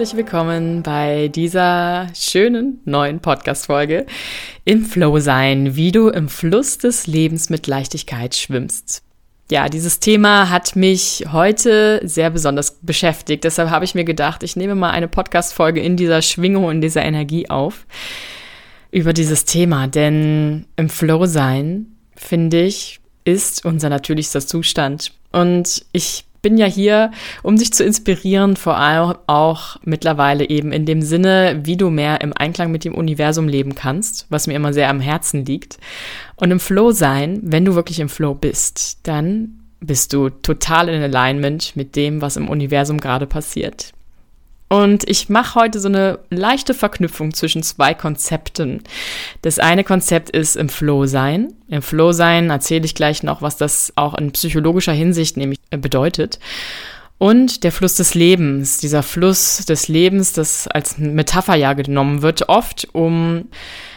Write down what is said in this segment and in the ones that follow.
herzlich willkommen bei dieser schönen neuen Podcast-Folge im Flow sein, wie du im Fluss des Lebens mit Leichtigkeit schwimmst. Ja, dieses Thema hat mich heute sehr besonders beschäftigt. Deshalb habe ich mir gedacht, ich nehme mal eine Podcast-Folge in dieser Schwingung, in dieser Energie auf über dieses Thema. Denn im Flow sein, finde ich, ist unser natürlichster Zustand. Und ich bin ja hier, um dich zu inspirieren, vor allem auch mittlerweile eben in dem Sinne, wie du mehr im Einklang mit dem Universum leben kannst, was mir immer sehr am Herzen liegt. Und im Flow sein, wenn du wirklich im Flow bist, dann bist du total in Alignment mit dem, was im Universum gerade passiert. Und ich mache heute so eine leichte Verknüpfung zwischen zwei Konzepten. Das eine Konzept ist im Flow sein. Im Flow sein erzähle ich gleich noch, was das auch in psychologischer Hinsicht nämlich äh, bedeutet. Und der Fluss des Lebens, dieser Fluss des Lebens, das als Metapher ja genommen wird, oft um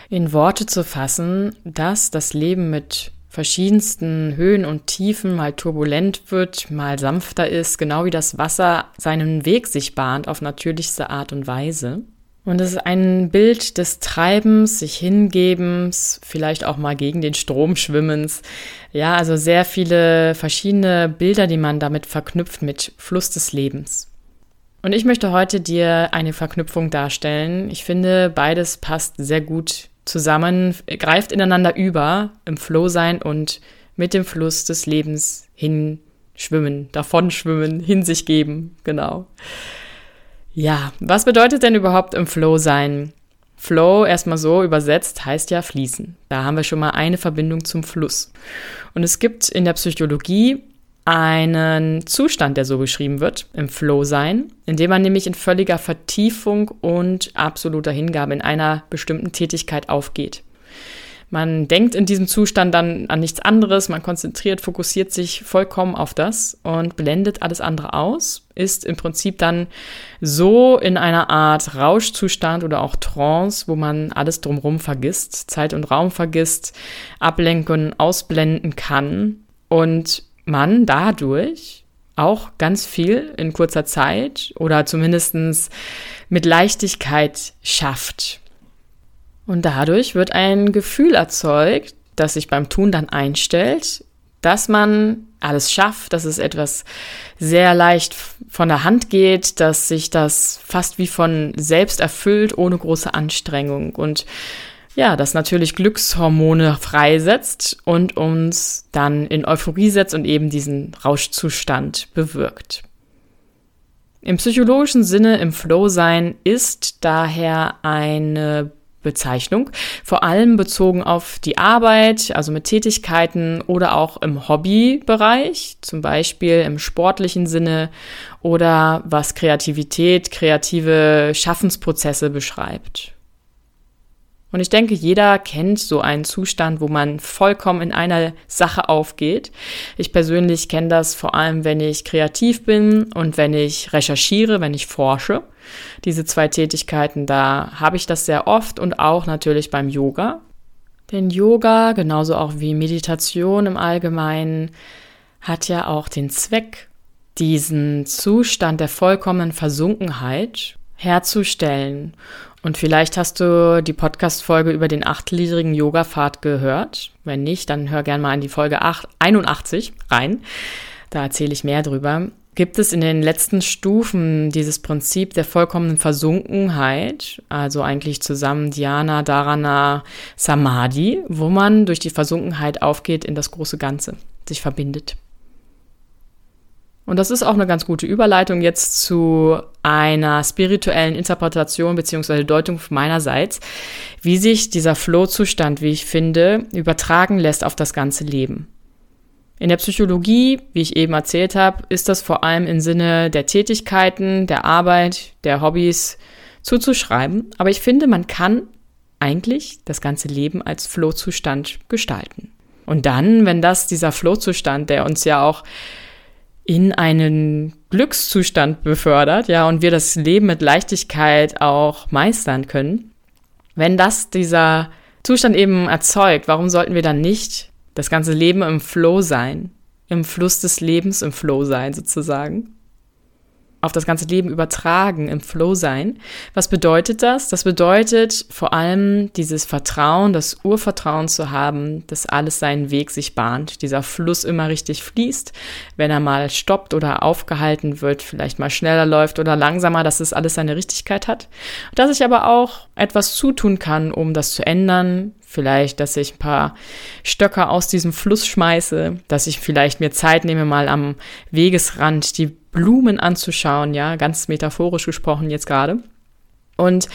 in Worte zu fassen, dass das Leben mit verschiedensten Höhen und Tiefen mal turbulent wird, mal sanfter ist, genau wie das Wasser seinen Weg sich bahnt auf natürlichste Art und Weise. Und es ist ein Bild des Treibens, sich hingebens, vielleicht auch mal gegen den Strom schwimmens. Ja, also sehr viele verschiedene Bilder, die man damit verknüpft mit Fluss des Lebens. Und ich möchte heute dir eine Verknüpfung darstellen. Ich finde, beides passt sehr gut zusammen, greift ineinander über, im Flow sein und mit dem Fluss des Lebens hinschwimmen, davon schwimmen, hin sich geben, genau. Ja, was bedeutet denn überhaupt im Flow sein? Flow, erstmal so übersetzt, heißt ja fließen. Da haben wir schon mal eine Verbindung zum Fluss. Und es gibt in der Psychologie einen Zustand, der so beschrieben wird, im Flow sein, in dem man nämlich in völliger Vertiefung und absoluter Hingabe in einer bestimmten Tätigkeit aufgeht. Man denkt in diesem Zustand dann an nichts anderes, man konzentriert, fokussiert sich vollkommen auf das und blendet alles andere aus, ist im Prinzip dann so in einer Art Rauschzustand oder auch Trance, wo man alles drumherum vergisst, Zeit und Raum vergisst, ablenken, ausblenden kann und man dadurch auch ganz viel in kurzer Zeit oder zumindestens mit Leichtigkeit schafft. Und dadurch wird ein Gefühl erzeugt, das sich beim Tun dann einstellt, dass man alles schafft, dass es etwas sehr leicht von der Hand geht, dass sich das fast wie von selbst erfüllt, ohne große Anstrengung. Und ja, das natürlich Glückshormone freisetzt und uns dann in Euphorie setzt und eben diesen Rauschzustand bewirkt. Im psychologischen Sinne im Flow sein ist daher eine Bezeichnung, vor allem bezogen auf die Arbeit, also mit Tätigkeiten oder auch im Hobbybereich, zum Beispiel im sportlichen Sinne oder was Kreativität, kreative Schaffensprozesse beschreibt. Und ich denke, jeder kennt so einen Zustand, wo man vollkommen in einer Sache aufgeht. Ich persönlich kenne das vor allem, wenn ich kreativ bin und wenn ich recherchiere, wenn ich forsche. Diese zwei Tätigkeiten, da habe ich das sehr oft und auch natürlich beim Yoga. Denn Yoga, genauso auch wie Meditation im Allgemeinen, hat ja auch den Zweck, diesen Zustand der vollkommenen Versunkenheit herzustellen und vielleicht hast du die Podcast-Folge über den achtgliedrigen Yoga-Pfad gehört. Wenn nicht, dann hör gerne mal in die Folge 8, 81 rein. Da erzähle ich mehr drüber. Gibt es in den letzten Stufen dieses Prinzip der vollkommenen Versunkenheit, also eigentlich zusammen Dhyana, Dharana, Samadhi, wo man durch die Versunkenheit aufgeht in das große Ganze, sich verbindet. Und das ist auch eine ganz gute Überleitung jetzt zu einer spirituellen Interpretation beziehungsweise Deutung meinerseits, wie sich dieser Flow-Zustand, wie ich finde, übertragen lässt auf das ganze Leben. In der Psychologie, wie ich eben erzählt habe, ist das vor allem im Sinne der Tätigkeiten, der Arbeit, der Hobbys zuzuschreiben. Aber ich finde, man kann eigentlich das ganze Leben als Flow-Zustand gestalten. Und dann, wenn das dieser Flow-Zustand, der uns ja auch in einen Glückszustand befördert, ja, und wir das Leben mit Leichtigkeit auch meistern können. Wenn das dieser Zustand eben erzeugt, warum sollten wir dann nicht das ganze Leben im Flow sein, im Fluss des Lebens im Flow sein sozusagen? Auf das ganze Leben übertragen, im Flow sein. Was bedeutet das? Das bedeutet vor allem dieses Vertrauen, das Urvertrauen zu haben, dass alles seinen Weg sich bahnt, dieser Fluss immer richtig fließt, wenn er mal stoppt oder aufgehalten wird, vielleicht mal schneller läuft oder langsamer, dass es alles seine Richtigkeit hat. Dass ich aber auch etwas zutun kann, um das zu ändern, Vielleicht, dass ich ein paar Stöcker aus diesem Fluss schmeiße, dass ich vielleicht mir Zeit nehme, mal am Wegesrand die Blumen anzuschauen, ja, ganz metaphorisch gesprochen jetzt gerade. Und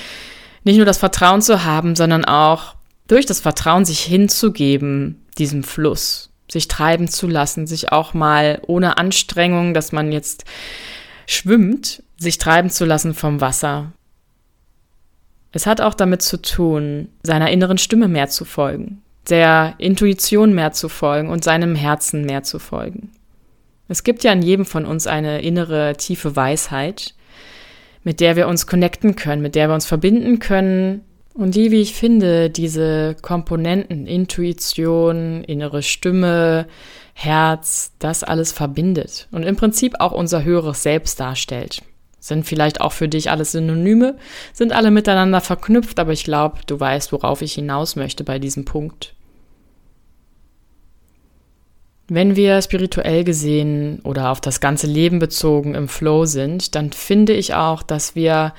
nicht nur das Vertrauen zu haben, sondern auch durch das Vertrauen sich hinzugeben, diesem Fluss, sich treiben zu lassen, sich auch mal ohne Anstrengung, dass man jetzt schwimmt, sich treiben zu lassen vom Wasser, es hat auch damit zu tun, seiner inneren Stimme mehr zu folgen, der Intuition mehr zu folgen und seinem Herzen mehr zu folgen. Es gibt ja in jedem von uns eine innere tiefe Weisheit, mit der wir uns connecten können, mit der wir uns verbinden können und die, wie ich finde, diese Komponenten Intuition, innere Stimme, Herz, das alles verbindet und im Prinzip auch unser höheres Selbst darstellt. Sind vielleicht auch für dich alles Synonyme, sind alle miteinander verknüpft, aber ich glaube, du weißt, worauf ich hinaus möchte bei diesem Punkt. Wenn wir spirituell gesehen oder auf das ganze Leben bezogen im Flow sind, dann finde ich auch, dass wir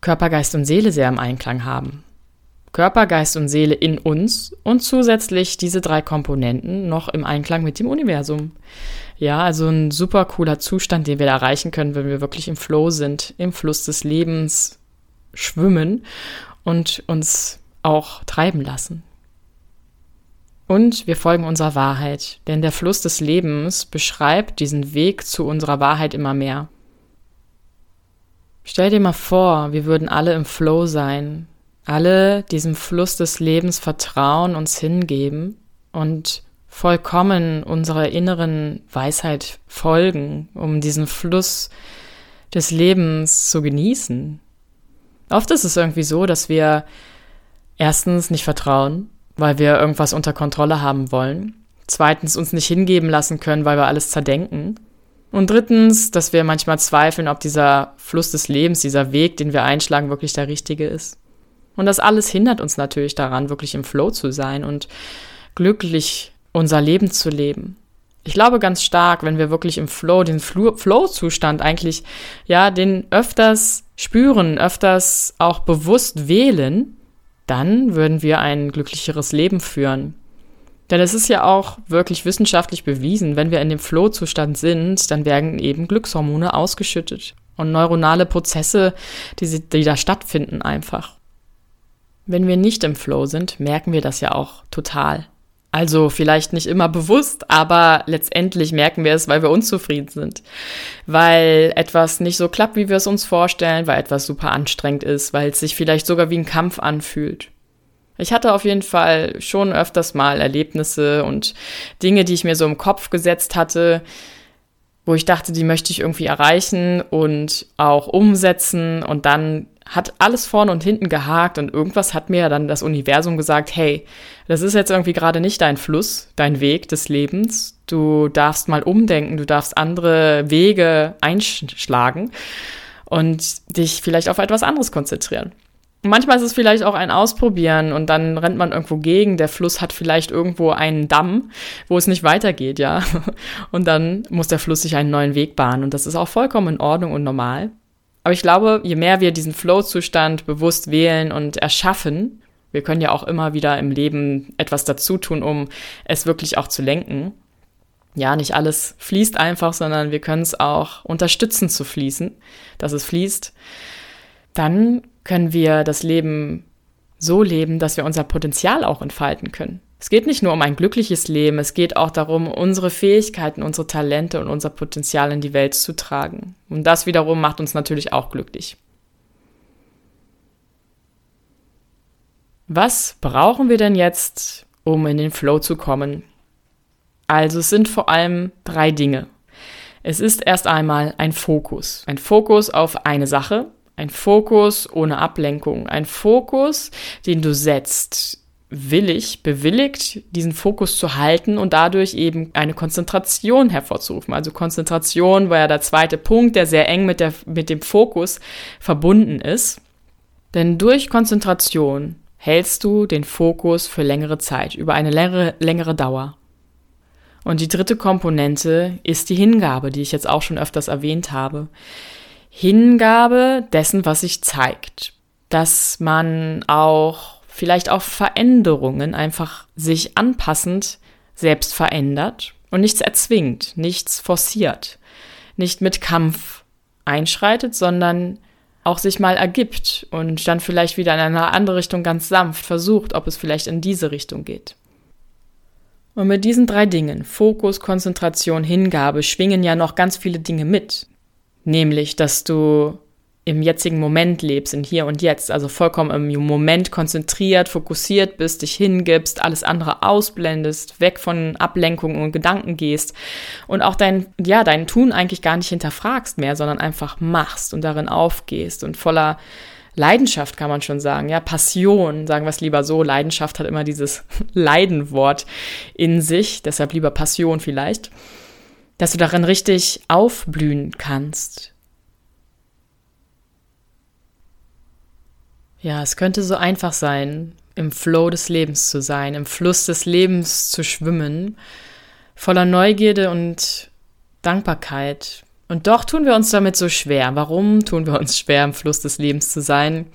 Körper, Geist und Seele sehr im Einklang haben. Körper, Geist und Seele in uns und zusätzlich diese drei Komponenten noch im Einklang mit dem Universum. Ja, also ein super cooler Zustand, den wir da erreichen können, wenn wir wirklich im Flow sind, im Fluss des Lebens schwimmen und uns auch treiben lassen. Und wir folgen unserer Wahrheit, denn der Fluss des Lebens beschreibt diesen Weg zu unserer Wahrheit immer mehr. Stell dir mal vor, wir würden alle im Flow sein, alle diesem Fluss des Lebens vertrauen, uns hingeben und vollkommen unserer inneren Weisheit folgen, um diesen Fluss des Lebens zu genießen. Oft ist es irgendwie so, dass wir erstens nicht vertrauen, weil wir irgendwas unter Kontrolle haben wollen. Zweitens uns nicht hingeben lassen können, weil wir alles zerdenken. Und drittens, dass wir manchmal zweifeln, ob dieser Fluss des Lebens, dieser Weg, den wir einschlagen, wirklich der richtige ist. Und das alles hindert uns natürlich daran, wirklich im Flow zu sein und glücklich unser Leben zu leben. Ich glaube ganz stark, wenn wir wirklich im Flow, den Flow-Zustand eigentlich, ja, den öfters spüren, öfters auch bewusst wählen, dann würden wir ein glücklicheres Leben führen. Denn es ist ja auch wirklich wissenschaftlich bewiesen, wenn wir in dem Flow-Zustand sind, dann werden eben Glückshormone ausgeschüttet und neuronale Prozesse, die, die da stattfinden einfach. Wenn wir nicht im Flow sind, merken wir das ja auch total. Also vielleicht nicht immer bewusst, aber letztendlich merken wir es, weil wir unzufrieden sind. Weil etwas nicht so klappt, wie wir es uns vorstellen, weil etwas super anstrengend ist, weil es sich vielleicht sogar wie ein Kampf anfühlt. Ich hatte auf jeden Fall schon öfters mal Erlebnisse und Dinge, die ich mir so im Kopf gesetzt hatte, wo ich dachte, die möchte ich irgendwie erreichen und auch umsetzen und dann hat alles vorne und hinten gehakt und irgendwas hat mir dann das Universum gesagt, hey, das ist jetzt irgendwie gerade nicht dein Fluss, dein Weg des Lebens. Du darfst mal umdenken, du darfst andere Wege einschlagen und dich vielleicht auf etwas anderes konzentrieren. Manchmal ist es vielleicht auch ein Ausprobieren und dann rennt man irgendwo gegen. Der Fluss hat vielleicht irgendwo einen Damm, wo es nicht weitergeht, ja. Und dann muss der Fluss sich einen neuen Weg bahnen und das ist auch vollkommen in Ordnung und normal. Aber ich glaube, je mehr wir diesen Flow-Zustand bewusst wählen und erschaffen, wir können ja auch immer wieder im Leben etwas dazu tun, um es wirklich auch zu lenken. Ja, nicht alles fließt einfach, sondern wir können es auch unterstützen zu fließen, dass es fließt. Dann können wir das Leben so leben, dass wir unser Potenzial auch entfalten können. Es geht nicht nur um ein glückliches Leben, es geht auch darum, unsere Fähigkeiten, unsere Talente und unser Potenzial in die Welt zu tragen. Und das wiederum macht uns natürlich auch glücklich. Was brauchen wir denn jetzt, um in den Flow zu kommen? Also es sind vor allem drei Dinge. Es ist erst einmal ein Fokus. Ein Fokus auf eine Sache, ein Fokus ohne Ablenkung. Ein Fokus, den du setzt willig, bewilligt, diesen Fokus zu halten und dadurch eben eine Konzentration hervorzurufen. Also Konzentration war ja der zweite Punkt, der sehr eng mit, der, mit dem Fokus verbunden ist. Denn durch Konzentration hältst du den Fokus für längere Zeit, über eine längere, längere Dauer. Und die dritte Komponente ist die Hingabe, die ich jetzt auch schon öfters erwähnt habe. Hingabe dessen, was sich zeigt. Dass man auch vielleicht auf Veränderungen einfach sich anpassend selbst verändert und nichts erzwingt, nichts forciert, nicht mit Kampf einschreitet, sondern auch sich mal ergibt und dann vielleicht wieder in eine andere Richtung ganz sanft versucht, ob es vielleicht in diese Richtung geht. Und mit diesen drei Dingen, Fokus, Konzentration, Hingabe, schwingen ja noch ganz viele Dinge mit. Nämlich, dass du im jetzigen Moment lebst, in hier und jetzt, also vollkommen im Moment konzentriert, fokussiert bist, dich hingibst, alles andere ausblendest, weg von Ablenkungen und Gedanken gehst und auch dein, ja, dein Tun eigentlich gar nicht hinterfragst mehr, sondern einfach machst und darin aufgehst und voller Leidenschaft kann man schon sagen, ja, Passion, sagen wir es lieber so, Leidenschaft hat immer dieses Leidenwort in sich, deshalb lieber Passion vielleicht, dass du darin richtig aufblühen kannst Ja, es könnte so einfach sein, im Flow des Lebens zu sein, im Fluss des Lebens zu schwimmen, voller Neugierde und Dankbarkeit. Und doch tun wir uns damit so schwer. Warum tun wir uns schwer, im Fluss des Lebens zu sein?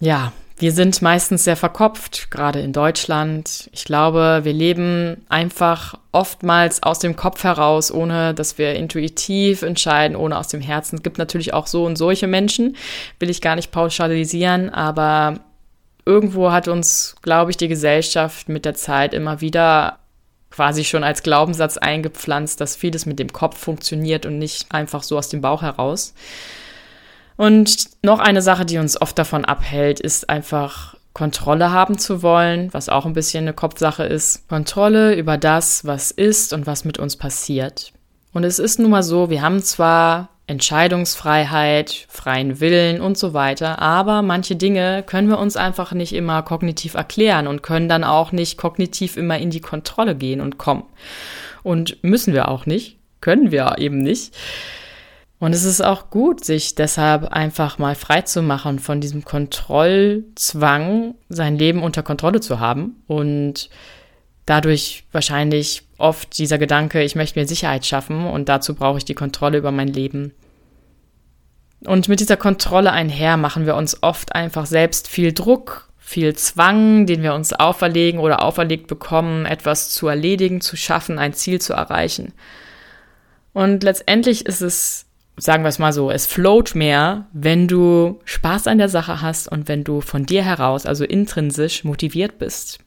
Ja, wir sind meistens sehr verkopft, gerade in Deutschland. Ich glaube, wir leben einfach oftmals aus dem Kopf heraus, ohne dass wir intuitiv entscheiden, ohne aus dem Herzen. Es gibt natürlich auch so und solche Menschen, will ich gar nicht pauschalisieren, aber irgendwo hat uns, glaube ich, die Gesellschaft mit der Zeit immer wieder quasi schon als Glaubenssatz eingepflanzt, dass vieles mit dem Kopf funktioniert und nicht einfach so aus dem Bauch heraus. Und noch eine Sache, die uns oft davon abhält, ist einfach Kontrolle haben zu wollen, was auch ein bisschen eine Kopfsache ist. Kontrolle über das, was ist und was mit uns passiert. Und es ist nun mal so, wir haben zwar Entscheidungsfreiheit, freien Willen und so weiter, aber manche Dinge können wir uns einfach nicht immer kognitiv erklären und können dann auch nicht kognitiv immer in die Kontrolle gehen und kommen. Und müssen wir auch nicht, können wir eben nicht. Und es ist auch gut, sich deshalb einfach mal frei zu machen von diesem Kontrollzwang, sein Leben unter Kontrolle zu haben und dadurch wahrscheinlich oft dieser Gedanke, ich möchte mir Sicherheit schaffen und dazu brauche ich die Kontrolle über mein Leben. Und mit dieser Kontrolle einher machen wir uns oft einfach selbst viel Druck, viel Zwang, den wir uns auferlegen oder auferlegt bekommen, etwas zu erledigen, zu schaffen, ein Ziel zu erreichen. Und letztendlich ist es sagen wir es mal so, es float mehr, wenn du Spaß an der Sache hast und wenn du von dir heraus, also intrinsisch motiviert bist.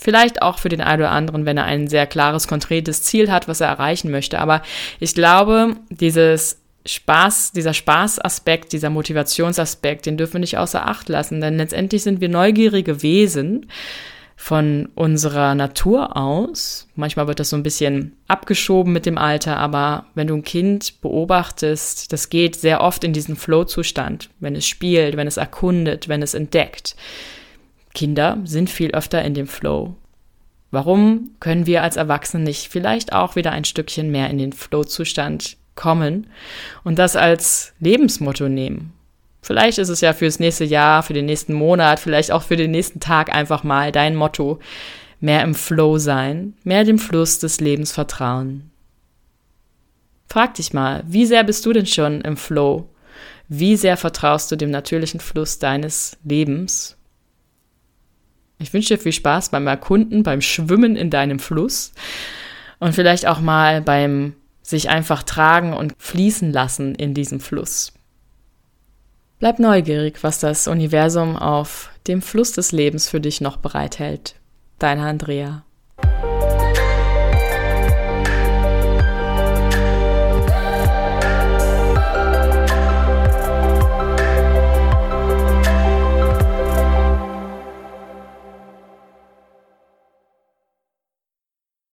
Vielleicht auch für den einen oder anderen, wenn er ein sehr klares, konkretes Ziel hat, was er erreichen möchte. Aber ich glaube, dieses Spaß, dieser Spaßaspekt, dieser Motivationsaspekt, den dürfen wir nicht außer Acht lassen, denn letztendlich sind wir neugierige Wesen von unserer Natur aus. Manchmal wird das so ein bisschen abgeschoben mit dem Alter, aber wenn du ein Kind beobachtest, das geht sehr oft in diesen Flow-Zustand, wenn es spielt, wenn es erkundet, wenn es entdeckt. Kinder sind viel öfter in dem Flow. Warum können wir als Erwachsene nicht vielleicht auch wieder ein Stückchen mehr in den Flow-Zustand kommen und das als Lebensmotto nehmen? Vielleicht ist es ja fürs nächste Jahr, für den nächsten Monat, vielleicht auch für den nächsten Tag einfach mal dein Motto. Mehr im Flow sein, mehr dem Fluss des Lebens vertrauen. Frag dich mal, wie sehr bist du denn schon im Flow? Wie sehr vertraust du dem natürlichen Fluss deines Lebens? Ich wünsche dir viel Spaß beim Erkunden, beim Schwimmen in deinem Fluss und vielleicht auch mal beim sich einfach tragen und fließen lassen in diesem Fluss. Bleib neugierig, was das Universum auf dem Fluss des Lebens für dich noch bereithält. Deine Andrea.